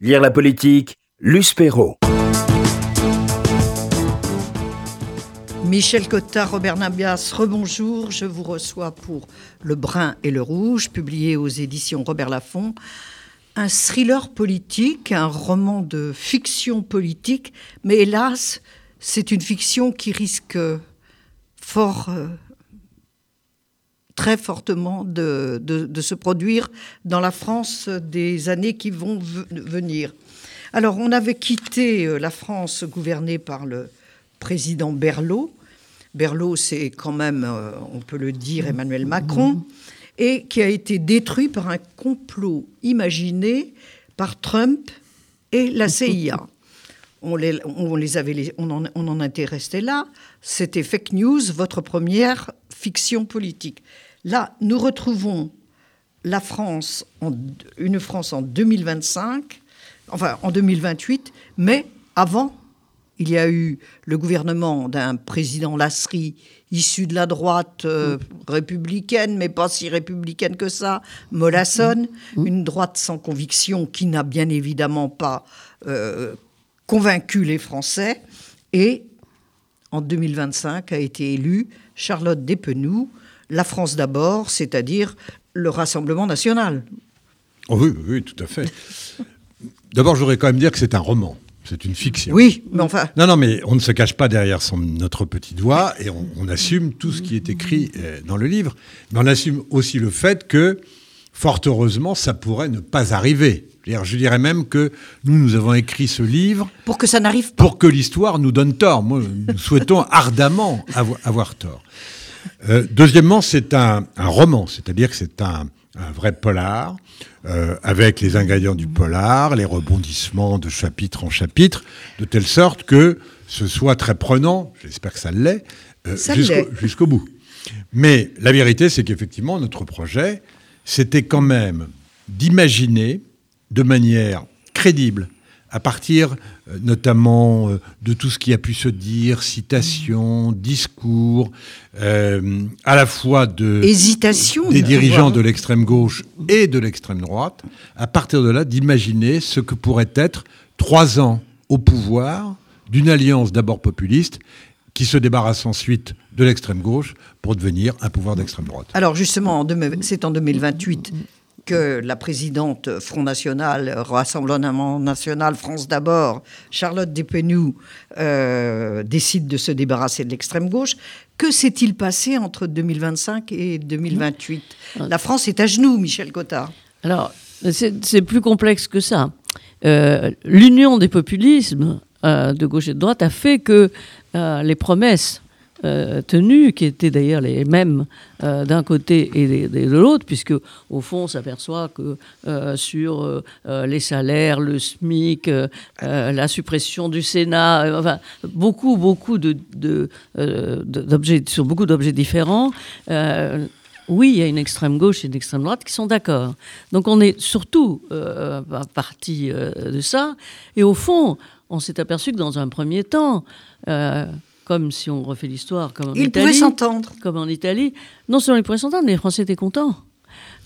Lire la politique, Luce Perrault. Michel Cottard, Robert Nabias, rebonjour. Je vous reçois pour Le Brun et le Rouge, publié aux éditions Robert Laffont. Un thriller politique, un roman de fiction politique, mais hélas, c'est une fiction qui risque fort, euh, très fortement de, de, se produire dans la France des années qui vont venir. Alors, on avait quitté euh, la France gouvernée par le président Berlot. Berlot, c'est quand même, euh, on peut le dire, Emmanuel Macron, et qui a été détruit par un complot imaginé par Trump et la CIA. On, les, on, les avait, on, en, on en était resté là. C'était fake news, votre première fiction politique. Là, nous retrouvons la France, en, une France en 2025, enfin en 2028, mais avant, il y a eu le gouvernement d'un président Lasserie issu de la droite euh, républicaine, mais pas si républicaine que ça, Molasson, mmh. une droite sans conviction qui n'a bien évidemment pas euh, convaincu les Français, et en 2025 a été élue Charlotte Despenoux, la France d'abord, c'est-à-dire le Rassemblement national. Oh oui, oui, tout à fait. D'abord, je voudrais quand même dire que c'est un roman. C'est une fiction. Oui, mais enfin. Non, non, mais on ne se cache pas derrière son, notre petit doigt et on, assume tout ce qui est écrit euh, dans le livre. Mais on assume aussi le fait que, fort heureusement, ça pourrait ne pas arriver. Je dirais même que nous, nous avons écrit ce livre. Pour que ça n'arrive pas. Pour que l'histoire nous donne tort. Moi, nous souhaitons ardemment avoir, tort. Euh, deuxièmement, c'est un, roman, c'est-à-dire que c'est un, vrai polar, euh, avec les ingrédients du polar, les rebondissements de chapitre en chapitre, de telle sorte que ce soit très prenant, j'espère que ça l'est, euh, jusqu'au bout. Mais la vérité, c'est qu'effectivement, notre projet, c'était quand même d'imaginer de manière crédible à partir euh, notamment euh, de tout ce qui a pu se dire, citations, discours, euh, à la fois de Hésitation des dirigeants de l'extrême gauche et de l'extrême droite, à partir de là d'imaginer ce que pourrait être trois ans au pouvoir d'une alliance d'abord populiste qui se débarrasse ensuite de l'extrême gauche pour devenir un pouvoir d'extrême droite. Alors justement, c'est en 2028 que la présidente Front National, Rassemblement National, France d'abord, Charlotte Despenoux, euh, décide de se débarrasser de l'extrême gauche. Que s'est-il passé entre 2025 et 2028 La France est à genoux, Michel Cottard. Alors, c'est plus complexe que ça. Euh, l'union des populismes euh, de gauche et de droite a fait que les promesses euh, tenues, qui étaient d'ailleurs les mêmes euh, d'un côté et de, l'autre, puisque au fond, on s'aperçoit que euh, sur les salaires, le SMIC, la suppression du Sénat, enfin, beaucoup, beaucoup de, d'objets, sur beaucoup d'objets différents, oui, il y a une extrême gauche et une extrême droite qui sont d'accord. Donc on est surtout euh, parti de ça. Et au fond, on s'est aperçu que dans un premier temps, comme si on refait l'histoire, comme en ils Italie. s'entendre. Comme en Italie. Non seulement ils pourraient s'entendre, mais les Français étaient contents.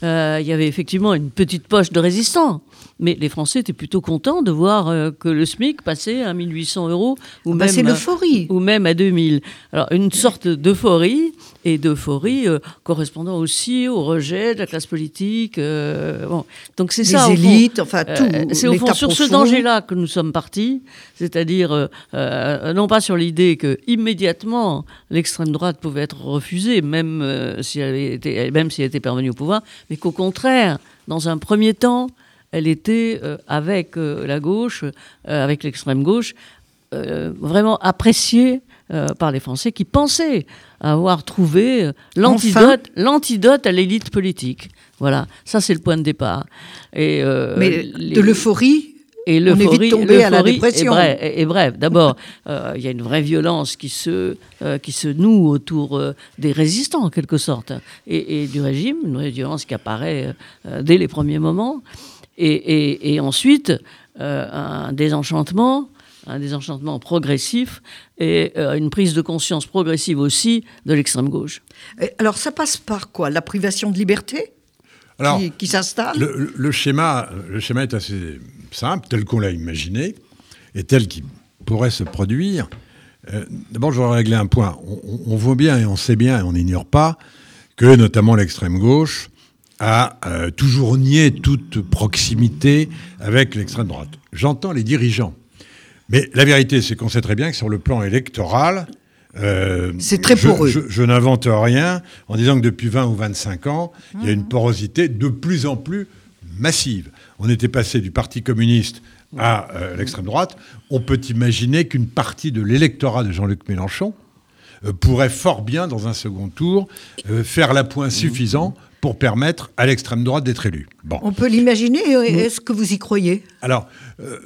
Euh, il y avait effectivement une petite poche de résistants. Mais les Français étaient plutôt contents de voir euh, que le SMIC passait à 1800 euros ou, ah bah, même, l'euphorie. ou même à 2000. Alors une sorte d'euphorie et d'euphorie euh, correspondant aussi au rejet de la classe politique. bon. Donc c'est ça. Les élites, enfin tout. c'est au fond sur ce danger-là que nous sommes partis, c'est-à-dire non pas sur l'idée que immédiatement l'extrême droite pouvait être refusée, même si elle était, même si elle était parvenue au pouvoir, mais qu'au contraire, dans un premier temps, elle était euh, avec euh, la gauche, euh, avec l'extrême gauche, vraiment appréciée par les Français qui pensaient avoir trouvé l'antidote, l'antidote à l'élite politique. Voilà, ça c'est le point de départ. Et, Mais de l'euphorie et l'euphorie, à la dépression. Est, bref. D'abord, euh, il y a une vraie violence qui se, euh, qui se noue autour euh, des résistants, en quelque sorte, et, du régime, une vraie violence qui apparaît dès les premiers moments. Et, et ensuite, un désenchantement, un désenchantement progressif et une prise de conscience progressive aussi de l'extrême gauche. Alors, ça passe par quoi? La privation de liberté? Alors, qui, qui s'installe? Le, le schéma, le schéma est assez simple, tel qu'on l'a imaginé, et tel qu'il pourrait se produire. Euh, D'abord, je voudrais régler un point. On voit bien et on sait bien et on n'ignore pas que notamment l'extrême gauche a euh, toujours nié toute proximité avec l'extrême droite. J'entends les dirigeants. Mais la vérité, c'est qu'on sait très bien que sur le plan électoral, euh, C'est très je- poreux. Je, je n'invente rien en disant que depuis 20 ou 25 ans, il y a une porosité de plus en plus massive. On était passé du Parti communiste à euh, l'extrême droite. On peut imaginer qu'une partie de l'électorat de Jean-Luc Mélenchon euh, pourrait fort bien, dans un second tour, faire l'appoint suffisant pour permettre à l'extrême droite d'être élue. Bon. On peut l'imaginer. euh, Est-ce que vous y croyez? Alors, euh,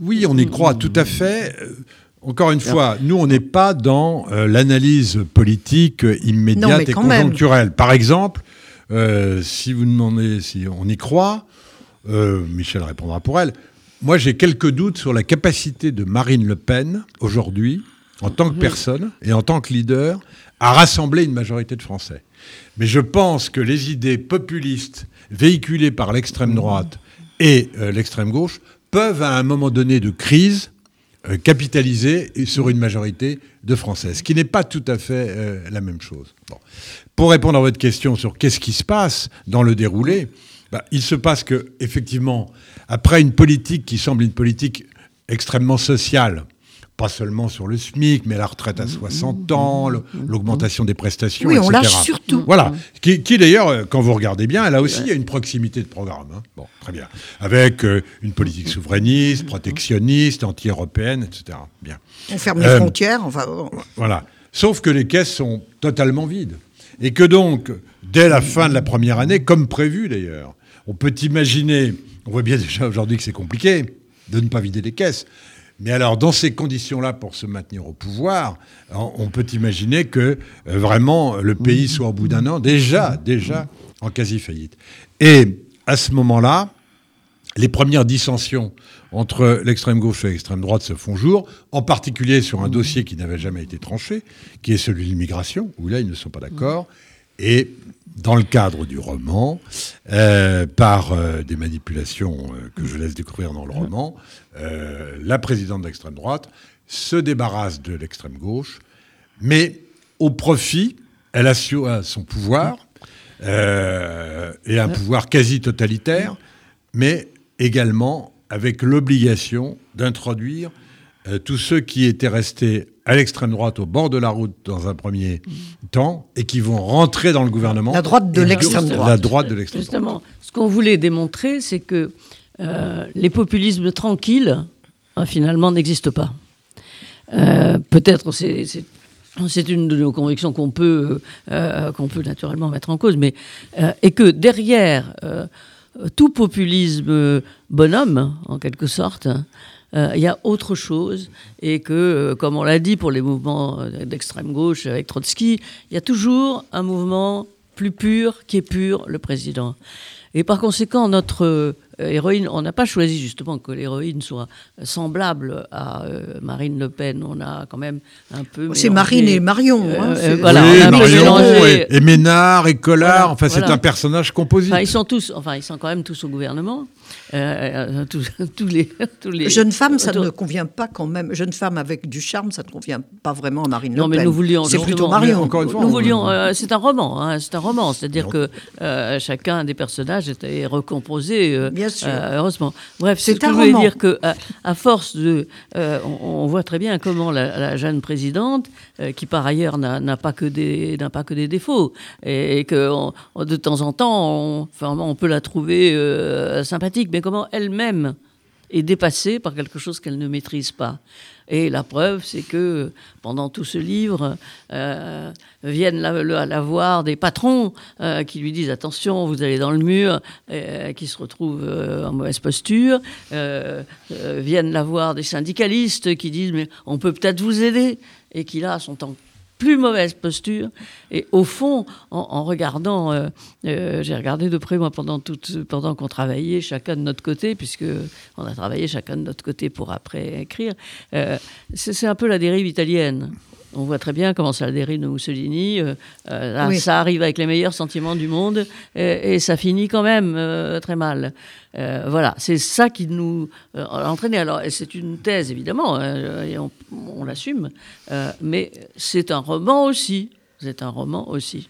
oui, on y croit tout à fait. Euh, Encore une fois, nous, on n'est pas dans euh, l'analyse politique Non, immédiate et même. conjoncturelle. Par exemple, euh, si vous demandez si on y croit, Michel répondra pour elle. Moi, j'ai quelques doutes sur la capacité de Marine Le Pen, aujourd'hui, en tant que personne et en tant que leader, à rassembler une majorité de Français. Mais je pense que les idées populistes véhiculées par l'extrême droite et euh, l'extrême gauche peuvent, à un moment donné de crise, euh, capitaliser sur une majorité de Français, ce qui n'est pas tout à fait euh, la même chose. Pour répondre à votre question sur qu'est-ce qui se passe dans le déroulé, bah, il se passe que, effectivement, après une politique qui semble une politique extrêmement sociale, pas seulement sur le SMIC, mais la retraite à 60 ans, le- l'augmentation des prestations, Oui, on lâche surtout. Voilà. Qui, qui, d'ailleurs, euh, quand vous regardez bien, elle a aussi il y a une proximité de programme. hein. Bon, très bien. Avec euh, une politique souverainiste, protectionniste, anti-européenne, etc. Bien. On ferme les Euh, frontières. Enfin. Voilà. Sauf que les caisses sont totalement vides. Et que donc, dès la fin de la première année, comme prévu d'ailleurs, on peut imaginer, on voit bien déjà aujourd'hui que c'est compliqué de ne pas vider les caisses. Mais alors, dans ces conditions-là, pour se maintenir au pouvoir, on peut imaginer que euh, vraiment le pays soit au bout d'un an déjà, déjà en quasi-faillite. Et à ce moment-là, les premières dissensions entre l'extrême gauche et l'extrême droite se font jour, en particulier sur un dossier qui n'avait jamais été tranché, qui est celui de l'immigration, où là, ils ne sont pas d'accord. Et dans le cadre du roman, euh, par euh, des manipulations euh, que je laisse découvrir dans le roman, la présidente d'extrême droite se débarrasse de l'extrême gauche, mais au profit, elle assure son pouvoir, et un pouvoir quasi totalitaire, mais également avec l'obligation d'introduire tous ceux qui étaient restés à l'extrême droite, au bord de la route dans un premier temps, et qui vont rentrer dans le gouvernement. La droite de l'extrême La droite. droite de l'extrême droite. Justement, ce qu'on voulait démontrer, c'est que euh, les populismes tranquilles, euh, finalement, n'existent pas. Euh, Peut-être c'est c'est- c'est une de nos convictions qu'on peut, euh, qu'on peut naturellement mettre en cause, mais euh, et que derrière euh, tout populisme bonhomme, en quelque sorte, euh, il y a autre chose et que, euh, comme on l'a dit pour les mouvements euh, d'extrême gauche avec Trotsky, il y a toujours un mouvement plus pur qui est pur, le président. Et par conséquent, notre euh, héroïne, on n'a pas choisi justement que l'héroïne soit semblable à euh, Marine Le Pen. On a quand même un peu. C'est Marine et Marion. Euh, hein, euh, voilà, oui, on a un peu Marion et, et Ménard et Collard, Voilà, enfin c'est voilà. un personnage composite. Enfin, ils sont tous, enfin, ils sont quand même tous au gouvernement. Euh, euh, tous, tous les, tous les. Jeune femme, ça autour- ne convient pas quand même. Jeune femme avec du charme, ça ne convient pas vraiment à Marine Non, Le mais Pen. nous voulions C'est plutôt Marion. Mais encore une fois, Nous on- voulions, euh, c'est un roman, hein, c'est un roman, c'est-à-dire que euh, chacun des personnages était recomposé, euh, Bien sûr. euh, heureusement. Bref, C'est ce que je voulais roman. dire que à, à force de, euh, on, on voit très bien comment la, la jeune présidente, euh, qui par ailleurs n'a n'a pas que des, n'a pas que des défauts, et, et que on- on- de temps en temps, on, enfin, on peut la trouver euh, sympathique, mais comment elle-même est dépassée par quelque chose qu'elle ne maîtrise pas. Et la preuve, c'est que pendant tout ce livre, euh, viennent la, la- voir des patrons euh, qui lui disent attention, vous allez dans le mur, euh, qui se retrouvent en mauvaise posture. Viennent la voir des syndicalistes qui disent mais on peut peut-être vous aider et qui là sont en plus mauvaise posture. Et au fond, en, regardant, euh, euh, j'ai regardé de près moi pendant toute, pendant qu'on travaillait chacun de notre côté, puisque on a travaillé chacun de notre côté pour après écrire. euh, c'est un peu la dérive italienne. On voit très bien comment ça dérive de Mussolini. Euh, euh, là, Oui. Ça arrive avec les meilleurs sentiments du monde et, et ça finit quand même euh, très mal. Euh, voilà, c'est ça qui nous a entraîné. Alors, c'est une thèse, évidemment, et on, on l'assume, mais c'est un roman aussi. C'est un roman aussi.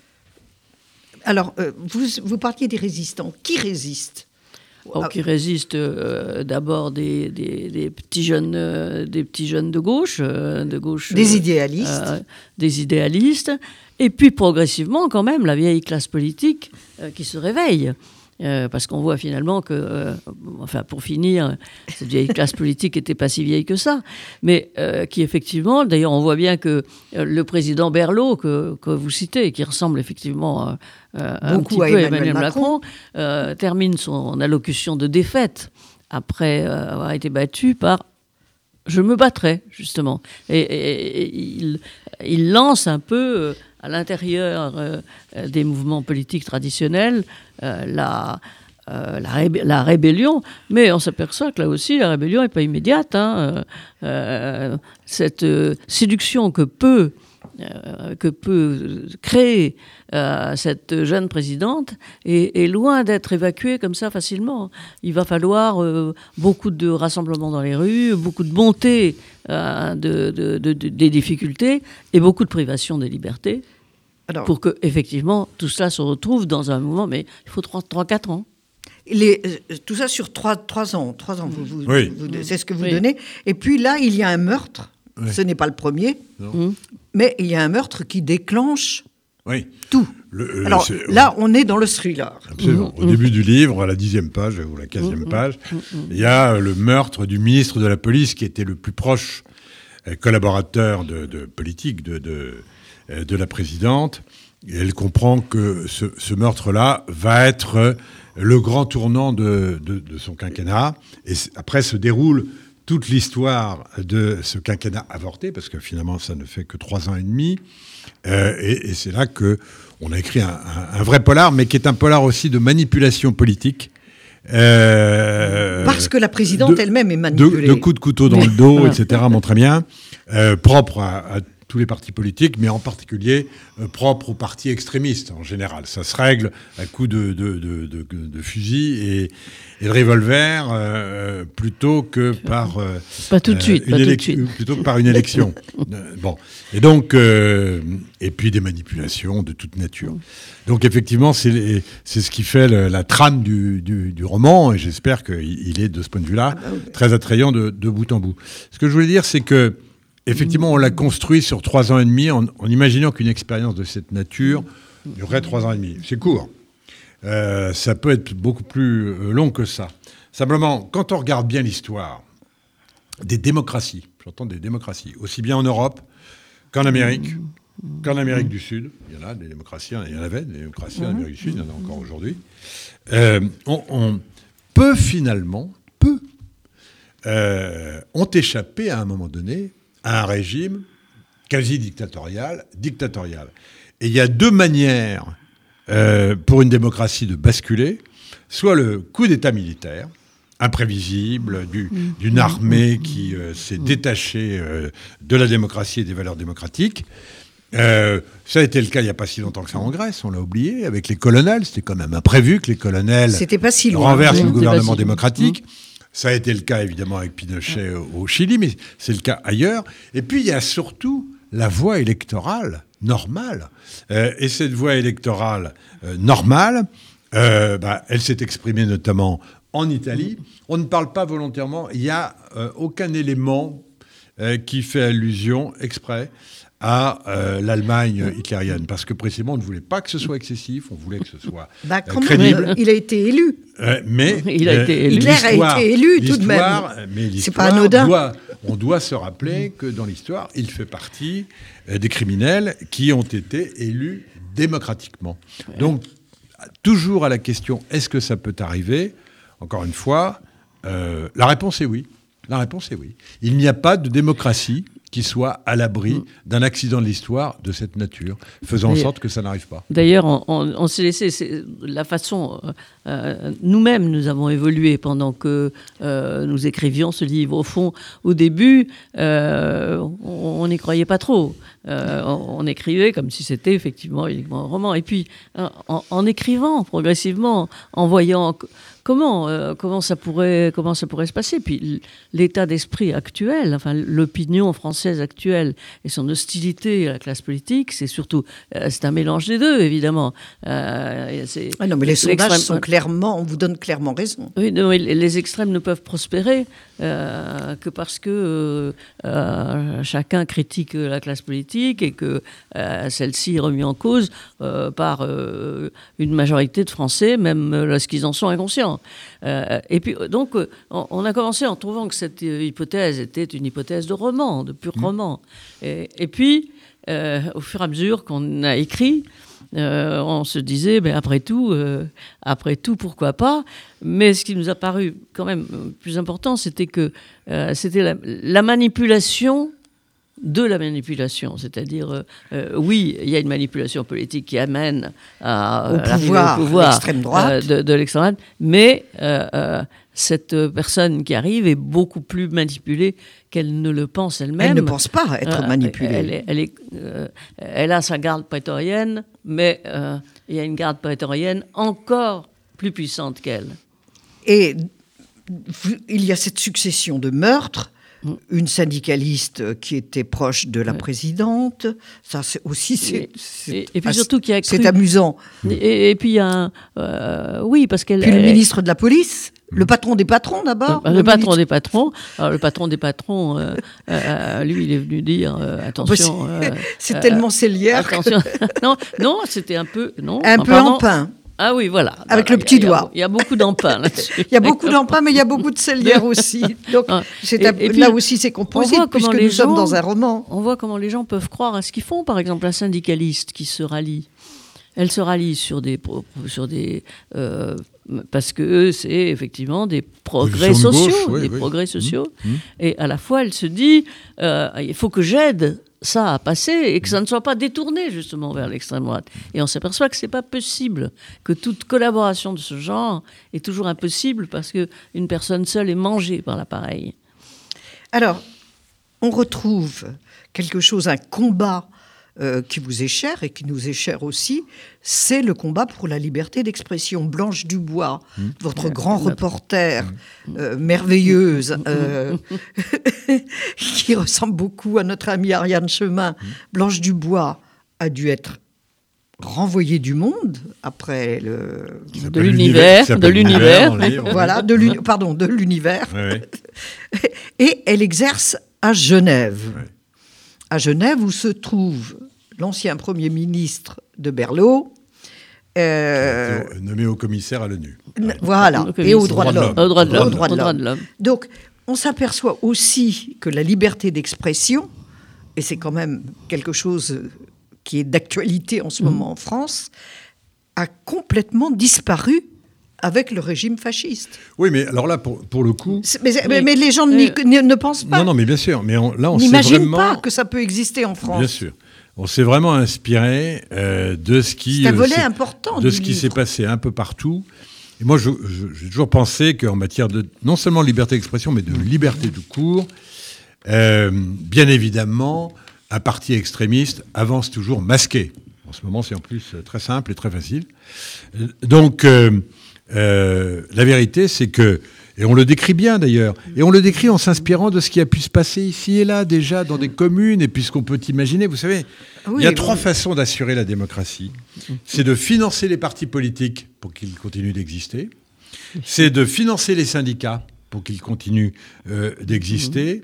Alors, vous, vous parliez des résistants. Qui résiste? Ah. qui résiste euh, d'abord des, des- des petits jeunes, euh, des petits jeunes de gauche, euh, de gauche, Des euh, idéalistes. des idéalistes, et puis progressivement quand même la vieille classe politique qui se réveille. Euh, parce qu'on voit finalement que, euh, enfin pour finir, cette vieille classe politique n'était pas si vieille que ça, mais euh, qui effectivement, d'ailleurs on voit bien que le président Berlot que, que vous citez, qui ressemble effectivement un petit à peu à Emmanuel Emmanuel Macron. Macron, termine son allocution de défaite après avoir été battu par je me battrai, justement. Et, et- et il, il lance un peu à l'intérieur euh, euh, des mouvements politiques traditionnels euh, la, la, rébellion, mais on s'aperçoit que là aussi, la rébellion n'est pas immédiate. hein. Cette séduction que peut, que peut créer euh, cette jeune présidente est, est loin d'être évacuée comme ça facilement. Il va falloir euh, beaucoup de rassemblements dans les rues, beaucoup de euh, de, de- de- de- des difficultés et beaucoup de privation des libertés Alors, pour que effectivement tout cela se retrouve dans un moment, mais il faut 3-4 ans. les- euh, tout ça sur trois, trois ans. Trois ans, vous, vous- Oui. vous- c'est ce que vous Oui. donnez. Et puis là, il y a un meurtre. Oui. Ce n'est pas le premier, Mm. Mais il y a un meurtre qui déclenche Oui. tout. Le- euh, Alors là, on est dans le thriller. Absolument. Au début du livre, à la dixième page ou la quinzième page, il y a euh, le meurtre du ministre de la police qui était le plus proche euh, collaborateur de, de politique de, de, de la présidente. Et elle comprend que ce, ce meurtre-là va être le grand tournant de, son quinquennat. Et après se déroule toute l'histoire de ce quinquennat avorté, parce que finalement, ça ne fait que trois ans et demi. Euh, et et c'est là que on a écrit un, un- un vrai polar, mais qui est un polar aussi de manipulation politique. Euh, Parce que la présidente de- elle-même est de, manipulée. de coups de couteau dans le dos, etc., montre bien, euh, propre à, à tous les partis politiques, mais en particulier euh, propre aux partis extrémistes en général. Ça se règle à coups de, de, de, de- fusil et, et de revolver euh, plutôt que par euh, Pas tout de euh, suite, une pas tout de suite. plutôt que par une élection. Euh, bon, et donc euh, et puis des manipulations de toute nature. Donc effectivement, c'est c'est ce qui fait le- la trame du, du, du roman, et j'espère qu'il il est de ce point de vue-là très attrayant de, de bout en bout. Ce que je voulais dire, c'est que effectivement, on l'a construit sur trois ans et demi, en, imaginant qu'une expérience de cette nature durerait trois ans et demi. C'est court. Euh, ça peut être beaucoup plus euh, long que ça. Simplement, quand on regarde bien l'histoire des démocraties, j'entends des démocraties, aussi bien en Europe qu'en Amérique, qu'en Amérique du Sud, il y en a des démocraties, il y en avait des démocraties en Amérique du Sud, il y en a encore aujourd'hui, euh, on, peut finalement, peu, euh, ont échappé à un moment donné à un régime quasi dictatorial, dictatorial. Et il y a deux manières euh, pour une démocratie de basculer, soit le coup d'État militaire, imprévisible, du- d'une armée qui euh, s'est détachée euh, de la démocratie et des valeurs démocratiques. Euh, ça a été le cas il n'y a pas si longtemps que ça en Grèce, on l'a oublié, avec les colonels. C'était quand même imprévu que les colonels pas si renversent le gouvernement démocratique. Ça a été le cas évidemment avec Pinochet au- Chili, mais c'est le cas ailleurs. Et puis il y a surtout la voie électorale normale. Euh, et cette voie électorale euh, normale, euh, bah, elle s'est exprimée notamment en Italie. On ne parle pas volontairement, il n'y a aucun élément qui fait allusion exprès à euh, l'Allemagne hitlérienne, parce que précisément on ne voulait pas que ce soit excessif, on voulait que ce soit Bah, euh, quand même, crédible. il a été élu. Euh, mais Il a été élu. Hitler a l'histoire- été élu, tout de même. l'histoire, euh, Mais C'est l'histoire pas anodin. doit- on doit se rappeler que dans l'histoire, il fait partie euh, des criminels qui ont été élus démocratiquement. Donc, toujours à la question est-ce que ça peut arriver? Encore une fois, euh, la réponse est oui. La réponse est oui. Il n'y a pas de démocratie qui soit à l'abri Mm. d'un accident de l'histoire de cette nature, faisant en sorte que ça n'arrive pas. D'ailleurs, on, on- on s'est laissé c'est la façon. euh, euh, Nous-mêmes, nous avons évolué pendant que euh, nous écrivions ce livre. Au fond, au début, euh, on n'y croyait pas trop. Euh, on, on écrivait comme si c'était effectivement uniquement un roman. Et puis, euh, en, en écrivant progressivement, en voyant comment euh, comment ça pourrait comment ça pourrait se passer. Puis l'état d'esprit actuel, enfin l'opinion française actuelle et son hostilité à la classe politique, c'est surtout euh, c'est un mélange des deux évidemment. Ah non, mais les sondages sont clairement, on vous donne clairement raison. oui, non, les extrêmes ne peuvent prospérer euh, que parce que euh, euh, chacun critique la classe politique et que celle-ci est remise en cause par une majorité de Français, même lorsqu'ils en sont inconscients. Et puis, donc, on, a commencé en trouvant que cette hypothèse était une hypothèse de roman, de pur roman. Et, et puis, au fur et à mesure qu'on a écrit, euh, on se disait, ben, après tout, euh, après tout, pourquoi pas? Mais ce qui nous a paru quand même plus important, c'était que euh, c'était la manipulation de la manipulation, c'est-à-dire, euh, euh, oui, il y a une manipulation politique qui amène à, Au pouvoir, au pouvoir l'extrême droite. euh, de, de l'extrême droite, mais euh, euh, cette personne qui arrive est beaucoup plus manipulée qu'elle ne le pense elle-même. Elle ne pense pas être Euh, manipulée. Elle, est- elle, est, euh, elle a sa garde prétorienne, mais euh, il y a une garde prétorienne encore plus puissante qu'elle. Et il y a cette succession de meurtres. Mm. Une syndicaliste qui était proche de la présidente. Ça, c'est aussi, c'est, Et- c'est et- et puis ass- surtout qui a c'est amusant. Et, et puis il y a un, euh, oui parce qu'elle Puis le elle- ministre de la police, le patron des patrons d'abord. le, patron ministre- des patrons, alors le patron des patrons, euh, euh, lui, il est venu dire euh, attention. Bah, c'est- euh, c'est euh, tellement célière. que- Attention. non, non, c'était un peu, non. Un peu pardon. empin. Ah oui, voilà. Avec Voilà, le petit il y a- doigt. Il y a beaucoup d'emprunt là-dessus. Il y a beaucoup d'emprunt, mais il y a beaucoup de célière aussi. Donc, Ah. c'est Et- un- et puis, là aussi, c'est voit puisque comment nous les sommes gens- dans un roman. On voit comment les gens peuvent croire à ce qu'ils font. Par exemple, un syndicaliste qui se rallie. Elle se rallie sur des, sur des euh, parce que c'est effectivement des progrès Position de gauche, sociaux, des oui. Mmh. progrès sociaux. Et à la fois, elle se dit, euh, il faut que j'aide ça à passer et que ça ne soit pas détourné justement vers l'extrême droite. Et on s'aperçoit que c'est pas possible, que toute collaboration de ce genre est toujours impossible parce que une personne seule est mangée par l'appareil. Alors, on retrouve quelque chose, un combat euh, qui vous est cher et qui nous est cher aussi, c'est le combat pour la liberté d'expression. Blanche Dubois, votre grand reporter, euh, merveilleuse, euh, qui ressemble beaucoup à notre amie Ariane Chemin. Blanche Dubois a dû être renvoyée du monde après le... De l'univers, de l'univers. Voilà, de pardon, de l'univers. Ouais, ouais. Et elle exerce à Genève. À Genève, où se trouve l'ancien Premier ministre de Berlot. euh, Nommé au commissaire à l'ONU. voilà, et aux droits de l'homme. Au droit de l'homme. Donc, on s'aperçoit aussi que la liberté d'expression, et c'est quand même quelque chose qui est d'actualité en ce moment en France, a complètement disparu avec le régime fasciste. Oui, mais alors là, pour, pour le coup. Mais, Oui. mais les gens Euh, ne, pensent pas, Non, non, mais bien sûr. Mais on- là, on n'imaginent vraiment. pas que ça peut exister en France. Bien sûr. On s'est vraiment inspiré euh, de ce qui. Un euh, volet s'est- important De ce qui s'est passé un peu partout. Et moi, j'ai toujours pensé qu'en matière de non seulement de liberté d'expression, mais de liberté tout court, euh, bien évidemment, un parti extrémiste avance toujours masqué. En ce moment, c'est en plus très simple et très facile. Donc, euh, la vérité, c'est que, et on le décrit bien d'ailleurs, et on le décrit en s'inspirant de ce qui a pu se passer ici et là déjà dans des communes, et puis ce qu'on peut imaginer. Vous savez, Oui, il y a oui. trois façons d'assurer la démocratie. C'est de financer les partis politiques pour qu'ils continuent d'exister. C'est de financer les syndicats pour qu'ils continuent euh, d'exister.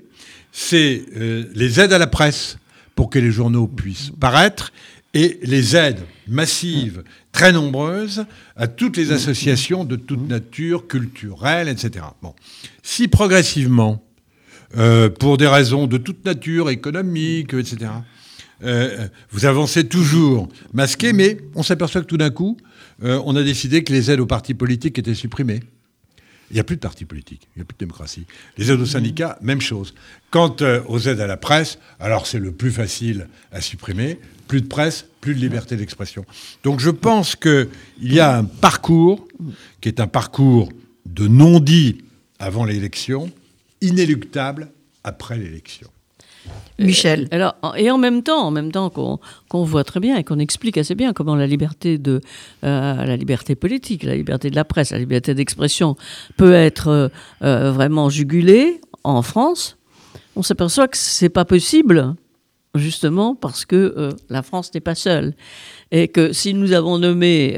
C'est euh, les aides à la presse pour que les journaux puissent paraître. Et les aides massives, très nombreuses, à toutes les associations de toute nature, culturelle, etc. Bon. Si progressivement, euh, pour des raisons de toute nature, économique, etc., euh, vous avancez toujours masqué, mais on s'aperçoit que tout d'un coup, euh, on a décidé que les aides aux partis politiques étaient supprimées. Il n'y a plus de parti politique, il n'y a plus de démocratie. Les aides aux syndicats, même chose. Quant euh, aux aides à la presse, alors c'est le plus facile à supprimer. Plus de presse, plus de liberté d'expression. Donc je pense qu'il y a un parcours qui est un parcours de non-dit avant l'élection, inéluctable après l'élection. Michel. Alors, et en même temps, en même temps qu'on voit très bien et qu'on explique assez bien comment la liberté de euh, la liberté politique, la liberté de la presse, la liberté d'expression peut être euh, euh, vraiment jugulée en France, on s'aperçoit que c'est pas possible justement parce que la France n'est pas seule et que si nous avons nommé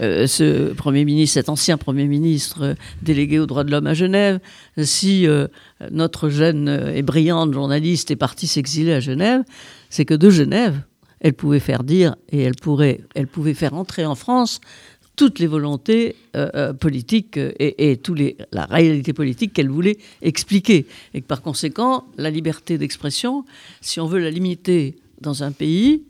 ce Premier ministre, cet ancien Premier ministre délégué aux droits de l'homme à Genève, si notre jeune et brillante journaliste est partie s'exiler à Genève, c'est que de Genève, elle pouvait faire dire et elle, pourrait, elle pouvait faire entrer en France toutes les volontés euh, euh, politiques et, et tous les, la réalité politique qu'elle voulait expliquer. Et que par conséquent, la liberté d'expression, si on veut la limiter dans un pays,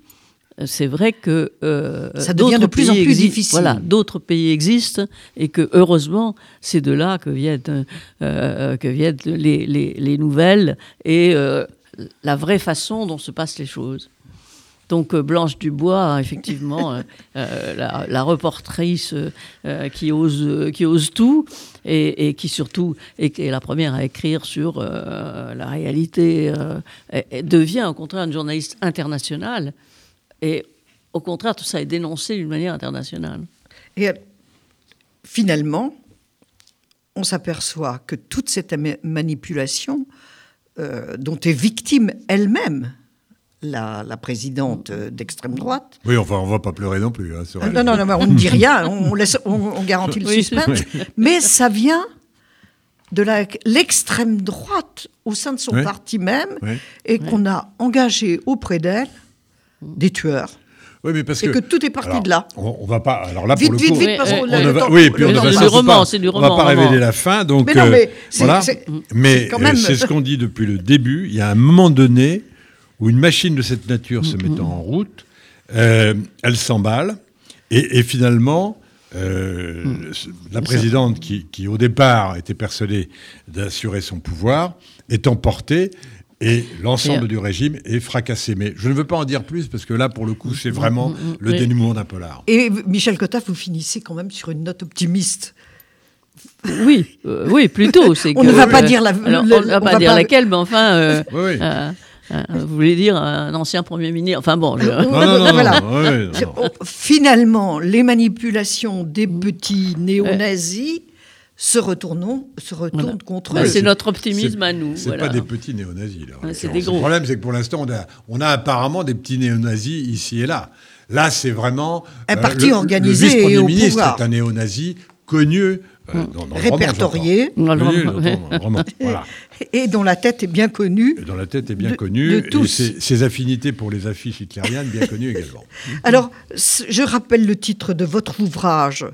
c'est vrai que euh, ça devient de plus en plus difficile. Voilà, d'autres pays existent et que heureusement, c'est de là que viennent, euh, que viennent les, les, nouvelles et euh, la vraie façon dont se passent les choses. Donc Blanche Dubois, effectivement, la, la, reportrice qui, ose, qui ose tout et, qui surtout est, est, la première à écrire sur la réalité, devient au contraire une journaliste internationale et au contraire, tout ça est dénoncé d'une manière internationale. Et euh, finalement, on s'aperçoit que toute cette manipulation euh, dont est victime elle-même la, présidente euh, d'extrême droite. Oui, enfin, on ne va pas pleurer non plus. Hein, non, non, non, on ne dit rien, on, laisse, on, garantit le suspense. Mais ça vient de l'extrême droite au sein de son parti même et qu'on a engagé auprès d'elle des tueurs. Oui, mais parce et que, tout est parti de là. On, on, va pas. Alors là, vite, pour le vite, coup, vite, parce on, on, on va, oui, puis on ne va, roman, du roman, on va pas révéler la fin, donc mais non, euh, mais voilà. Mais c'est ce qu'on dit depuis le début. Il y a un moment donné où une machine de cette nature se mettant en route, euh, elle s'emballe et, et, finalement. Euh, la présidente qui, qui, au départ, était persuadée d'assurer son pouvoir, est emportée et l'ensemble du régime est fracassé. Mais je ne veux pas en dire plus parce que là, pour le coup, c'est vraiment mm, mm, mm. le dénouement d'un polar. Et Michel Cotta, vous finissez quand même sur une note optimiste. Oui, euh, oui, plutôt. on ne va pas dire la, on ne va pas dire laquelle, mais enfin. Euh, oui, euh, vous voulez dire un ancien Premier ministre Enfin bon. Je... Non, non, non, Finalement, les manipulations des petits néo-nazis se, retournons, se retournent contre bah, eux. C'est notre optimisme à nous. C'est pas des petits néo-nazis. c'est des gros. Le problème, c'est que pour l'instant, on a, on a apparemment des petits néo-nazis ici et là. Là, c'est vraiment. Un euh, parti organisé le vice-premier ministre est un néo-nazi connu. Euh, dans, répertorié, et dont la tête est bien connue. Et dont la tête est bien connue, et ses, ses, affinités pour les affiches hitlériennes bien connues également. Alors, je rappelle le titre de votre ouvrage,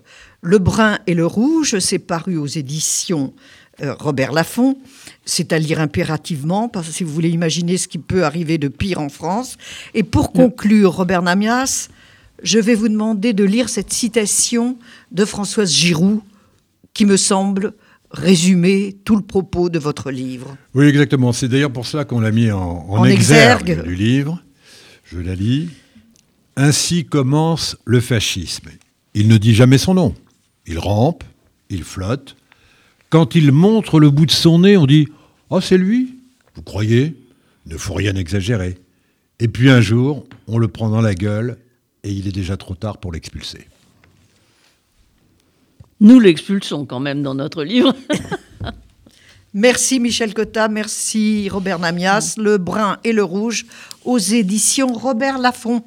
le brun et le rouge, c'est paru aux éditions euh, Robert Laffont. C'est à lire impérativement, parce que si vous voulez imaginer ce qui peut arriver de pire en France. Et pour conclure, Robert Namias, je vais vous demander de lire cette citation de Françoise Giroud, qui me semble résumer tout le propos de votre livre. Oui, exactement. C'est d'ailleurs pour cela qu'on l'a mis en, exergue du livre. Je la lis. Ainsi commence le fascisme. Il ne dit jamais son nom. Il rampe, il flotte. Quand il montre le bout de son nez, on dit Oh, c'est lui Vous croyez? Ne faut rien exagérer. Et puis un jour, on le prend dans la gueule et il est déjà trop tard pour l'expulser. Nous l'expulsons quand même dans notre livre. merci Michel Cotta, merci Robert Namias, Le Brun et le Rouge aux éditions Robert Laffont.